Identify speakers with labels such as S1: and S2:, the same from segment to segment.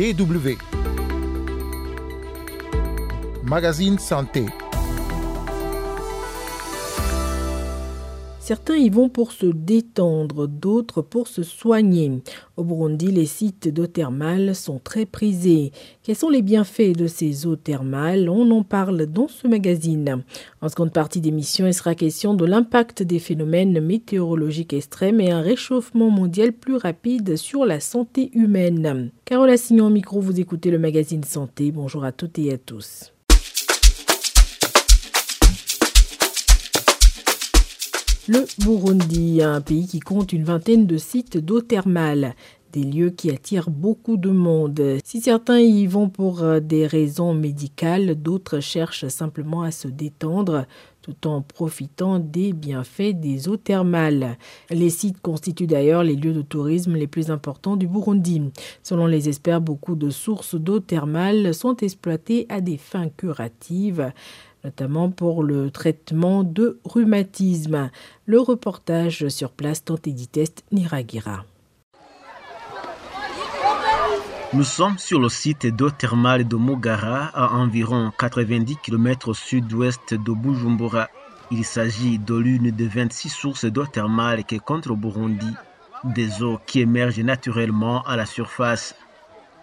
S1: DW. Magazine Santé.
S2: Certains y vont pour se détendre, d'autres pour se soigner. Au Burundi, les sites d'eau thermale sont très prisés. Quels sont les bienfaits de ces eaux thermales? On en parle dans ce magazine. En seconde partie d'émission, il sera question de l'impact des phénomènes météorologiques extrêmes et un réchauffement mondial plus rapide sur la santé humaine. Carole Assignon au micro, vous écoutez le magazine Santé. Bonjour à toutes et à tous. Le Burundi, un pays qui compte une vingtaine de sites d'eau thermale, des lieux qui attirent beaucoup de monde. Si certains y vont pour euh, des raisons médicales, d'autres cherchent simplement à se détendre tout en profitant des bienfaits des eaux thermales. Les sites constituent d'ailleurs les lieux de tourisme les plus importants du Burundi. Selon les experts, beaucoup de sources d'eau thermale sont exploitées à des fins curatives notamment pour le traitement de rhumatisme. Le reportage sur place Test Niragira.
S3: Nous sommes sur le site d'eau thermale de Mogara, à environ 90 km au sud-ouest de Bujumbura. Il s'agit de l'une des 26 sources d'eau thermale qui compte au Burundi, des eaux qui émergent naturellement à la surface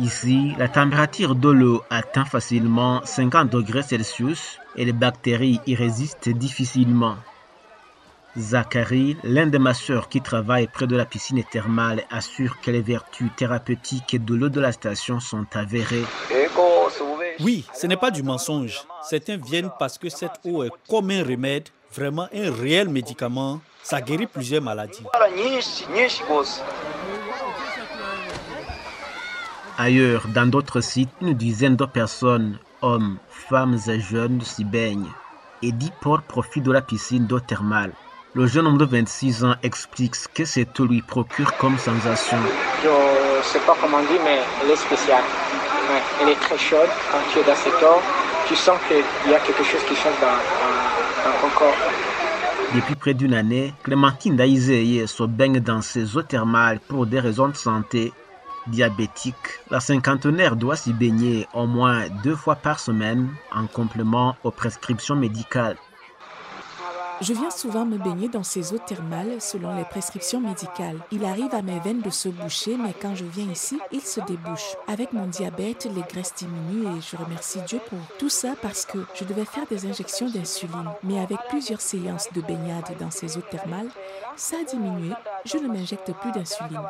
S3: Ici, la température de l'eau atteint facilement 50 degrés Celsius et les bactéries y résistent difficilement. Zachary, l'un des masseurs qui travaille près de la piscine thermale, assure que les vertus thérapeutiques de l'eau de la station sont avérées.
S4: Oui, ce n'est pas du mensonge. Certains viennent parce que cette eau est comme un remède, vraiment un réel médicament. Ça guérit plusieurs maladies.
S3: Ailleurs, dans d'autres sites, une dizaine de personnes, hommes, femmes et jeunes, s'y baignent. Et dix porcs profitent de la piscine d'eau thermale. Le jeune homme de 26 ans explique ce que cette eau lui procure comme sensation.
S5: Je ne sais pas comment dire, mais elle est spéciale. elle est très chaude. Quand tu es dans cette eau, tu sens qu'il y a quelque chose qui change dans, ton corps.
S3: Depuis près d'une année, Clémentine Daïzeye se baigne dans ces eaux thermales pour des raisons de santé diabétique, la cinquantenaire doit s'y baigner au moins deux fois par semaine en complément aux prescriptions médicales.
S6: Je viens souvent me baigner dans ces eaux thermales selon les prescriptions médicales. Il arrive à mes veines de se boucher, mais quand je viens ici, ils se débouchent. Avec mon diabète, les graisses diminuent et je remercie Dieu pour tout ça parce que je devais faire des injections d'insuline. Mais avec plusieurs séances de baignade dans ces eaux thermales, ça a diminué. Je ne m'injecte plus d'insuline.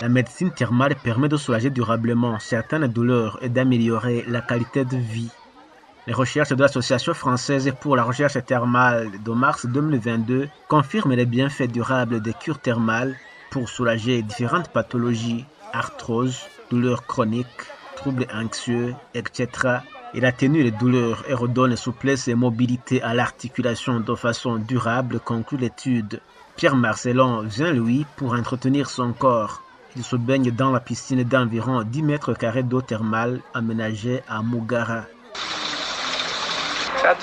S3: La médecine thermale permet de soulager durablement certaines douleurs et d'améliorer la qualité de vie. Les recherches de l'Association française pour la recherche thermale de mars 2022 confirment les bienfaits durables des cures thermales pour soulager différentes pathologies, arthrose, douleurs chroniques, troubles anxieux, etc. Il atténue les douleurs et redonne souplesse et mobilité à l'articulation de façon durable, conclut l'étude. Pierre Marcelon vient lui pour entretenir son corps. Il se baigne dans la piscine d'environ 10 mètres carrés d'eau thermale aménagée à Mugara.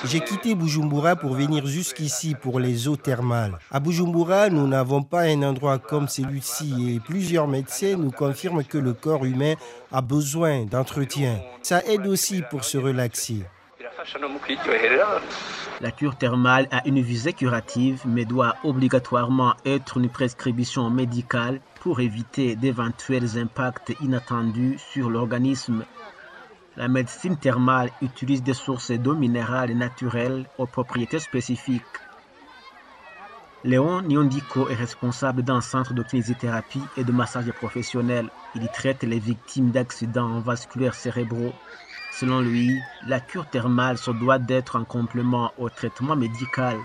S7: J'ai quitté Bujumbura pour venir jusqu'ici pour les eaux thermales. À Bujumbura, nous n'avons pas un endroit comme celui-ci et plusieurs médecins nous confirment que le corps humain a besoin d'entretien. Ça aide aussi pour se relaxer.
S3: La cure thermale a une visée curative mais doit obligatoirement être une prescription médicale pour éviter d'éventuels impacts inattendus sur l'organisme la médecine thermale utilise des sources d'eau minérale naturelles aux propriétés spécifiques. Léon Nyondiko est responsable d'un centre de kinésithérapie et de massage professionnel. Il y traite les victimes d'accidents vasculaires cérébraux. Selon lui, la cure thermale se doit d'être un complément au traitement médical.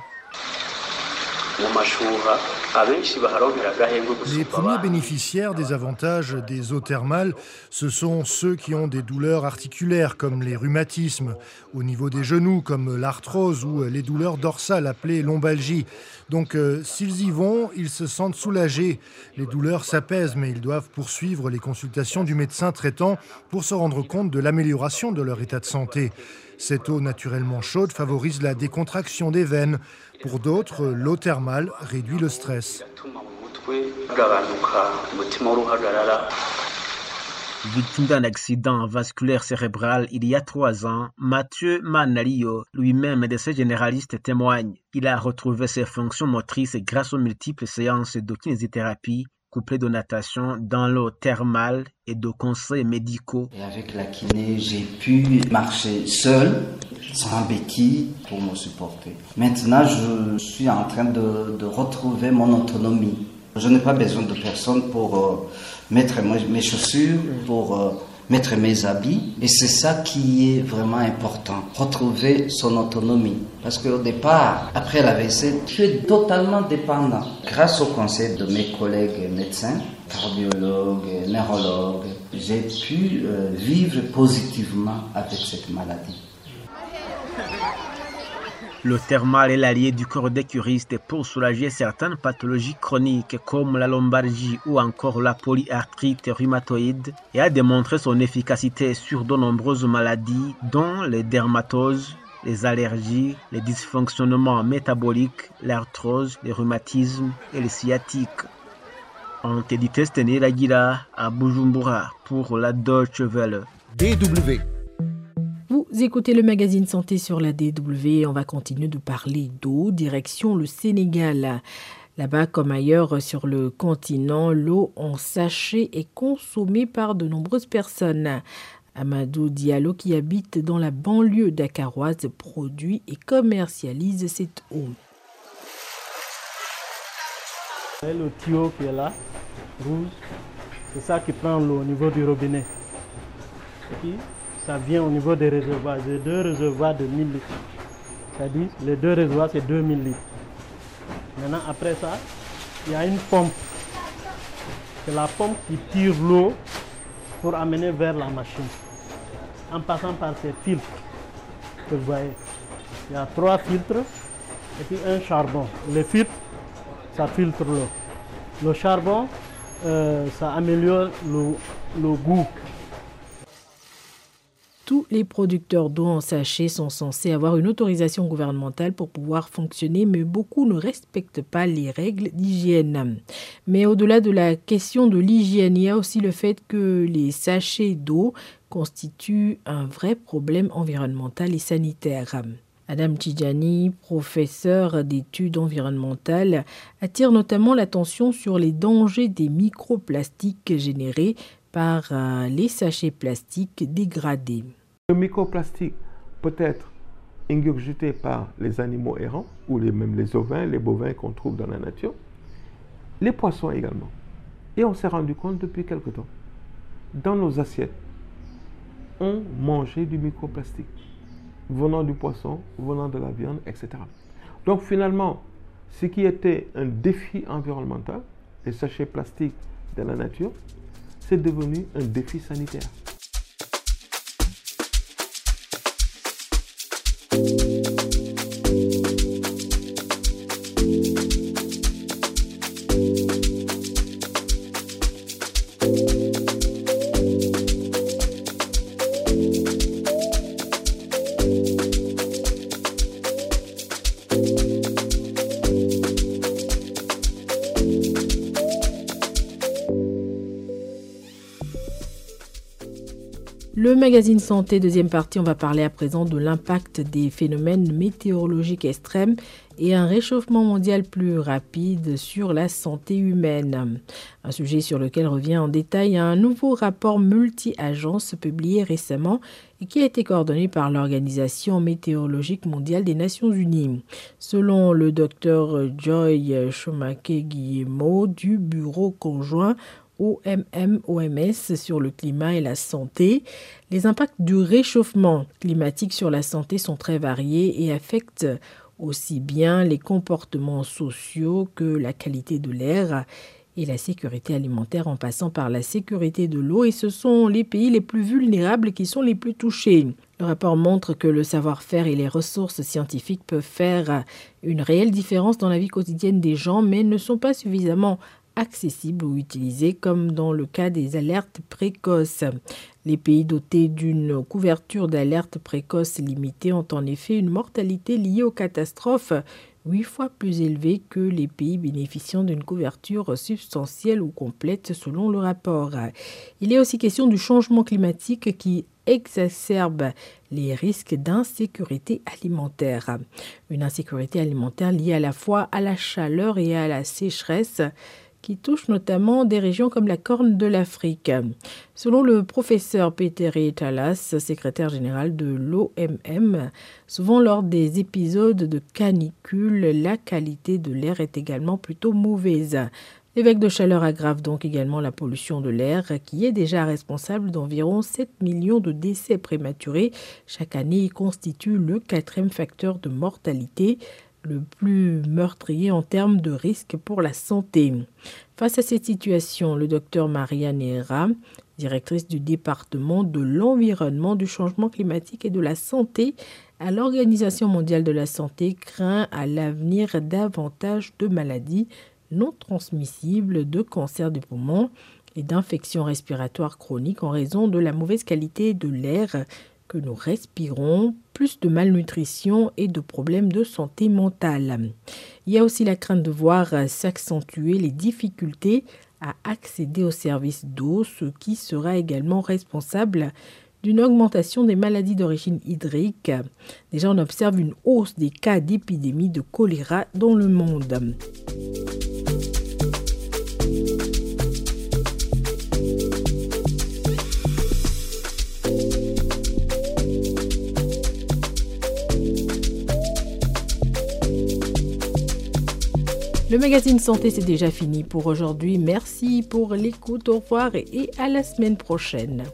S8: Les premiers bénéficiaires des avantages des eaux thermales, ce sont ceux qui ont des douleurs articulaires comme les rhumatismes, au niveau des genoux comme l'arthrose ou les douleurs dorsales appelées lombalgie. Donc euh, s'ils y vont, ils se sentent soulagés. Les douleurs s'apaisent, mais ils doivent poursuivre les consultations du médecin traitant pour se rendre compte de l'amélioration de leur état de santé. Cette eau naturellement chaude favorise la décontraction des veines. Pour d'autres, l'eau thermale réduit le stress.
S3: Victime d'un accident vasculaire cérébral il y a trois ans, Mathieu Manalio, lui-même médecin généraliste, témoigne. Il a retrouvé ses fonctions motrices grâce aux multiples séances de kinésithérapie couplées de natation dans l'eau thermale et de conseils médicaux.
S9: Et avec la kiné, j'ai pu marcher seul, sans béquille, pour me supporter. Maintenant, je suis en train de, de retrouver mon autonomie. Je n'ai pas besoin de personne pour euh, mettre mes chaussures, pour euh, mettre mes habits. Et c'est ça qui est vraiment important, retrouver son autonomie. Parce qu'au départ, après l'AVC, tu es totalement dépendant. Grâce au conseil de mes collègues médecins, cardiologues, neurologues, j'ai pu euh, vivre positivement avec cette maladie.
S3: Le thermal est l'allié du corps des curistes pour soulager certaines pathologies chroniques comme la lombalgie ou encore la polyarthrite rhumatoïde et a démontré son efficacité sur de nombreuses maladies dont les dermatoses, les allergies, les dysfonctionnements métaboliques, l'arthrose, les rhumatismes et les sciatiques. On édité Stenir Aguila à Bujumbura pour la Deutsche Welle.
S1: DW
S2: écoutez le magazine Santé sur la DW. On va continuer de parler d'eau, direction le Sénégal. Là-bas, comme ailleurs sur le continent, l'eau en sachet est consommée par de nombreuses personnes. Amadou Diallo, qui habite dans la banlieue dakaroise, produit et commercialise cette eau.
S10: Le tuyau qui est là, rouge, c'est ça qui prend l'eau au niveau du robinet ça vient au niveau des réservoirs. J'ai deux réservoirs de 1000 litres. C'est-à-dire, les deux réservoirs, c'est 2000 litres. Maintenant, après ça, il y a une pompe. C'est la pompe qui tire l'eau pour amener vers la machine. En passant par ces filtres que vous voyez. Il y a trois filtres et puis un charbon. Les filtres, ça filtre l'eau. Le charbon, euh, ça améliore le goût
S2: tous les producteurs d'eau en sachet sont censés avoir une autorisation gouvernementale pour pouvoir fonctionner, mais beaucoup ne respectent pas les règles d'hygiène. Mais au-delà de la question de l'hygiène, il y a aussi le fait que les sachets d'eau constituent un vrai problème environnemental et sanitaire. Adam Tijani, professeur d'études environnementales, attire notamment l'attention sur les dangers des microplastiques générés par euh, les sachets plastiques dégradés.
S11: Le microplastique peut être ingurgité par les animaux errants ou les, même les ovins, les bovins qu'on trouve dans la nature, les poissons également. Et on s'est rendu compte depuis quelque temps, dans nos assiettes, on mangeait du microplastique venant du poisson, venant de la viande, etc. Donc finalement, ce qui était un défi environnemental, les sachets plastiques de la nature, c'est devenu un défi sanitaire.
S2: Le magazine Santé, deuxième partie, on va parler à présent de l'impact des phénomènes météorologiques extrêmes et un réchauffement mondial plus rapide sur la santé humaine. Un sujet sur lequel revient en détail un nouveau rapport multi-agence publié récemment et qui a été coordonné par l'Organisation météorologique mondiale des Nations Unies. Selon le docteur Joy Chomake-Guillemot du Bureau conjoint OMM-OMS sur le climat et la santé. Les impacts du réchauffement climatique sur la santé sont très variés et affectent aussi bien les comportements sociaux que la qualité de l'air et la sécurité alimentaire en passant par la sécurité de l'eau et ce sont les pays les plus vulnérables qui sont les plus touchés. Le rapport montre que le savoir-faire et les ressources scientifiques peuvent faire une réelle différence dans la vie quotidienne des gens mais ne sont pas suffisamment accessibles ou utilisés comme dans le cas des alertes précoces. Les pays dotés d'une couverture d'alerte précoce limitée ont en effet une mortalité liée aux catastrophes huit fois plus élevé que les pays bénéficiant d'une couverture substantielle ou complète selon le rapport. Il est aussi question du changement climatique qui exacerbe les risques d'insécurité alimentaire. Une insécurité alimentaire liée à la fois à la chaleur et à la sécheresse qui touche notamment des régions comme la Corne de l'Afrique. Selon le professeur Peter Talas, secrétaire général de l'OMM, souvent lors des épisodes de canicule, la qualité de l'air est également plutôt mauvaise. L'évêque de chaleur aggrave donc également la pollution de l'air qui est déjà responsable d'environ 7 millions de décès prématurés. Chaque année, il constitue le quatrième facteur de mortalité le plus meurtrier en termes de risque pour la santé. Face à cette situation, le docteur Maria Nera, directrice du département de l'environnement, du changement climatique et de la santé à l'Organisation mondiale de la santé, craint à l'avenir davantage de maladies non transmissibles, de cancer du poumon et d'infections respiratoires chroniques en raison de la mauvaise qualité de l'air que nous respirons, plus de malnutrition et de problèmes de santé mentale. Il y a aussi la crainte de voir s'accentuer les difficultés à accéder aux services d'eau, ce qui sera également responsable d'une augmentation des maladies d'origine hydrique. Déjà, on observe une hausse des cas d'épidémie de choléra dans le monde. Le magazine Santé, c'est déjà fini pour aujourd'hui. Merci pour l'écoute. Au revoir et à la semaine prochaine.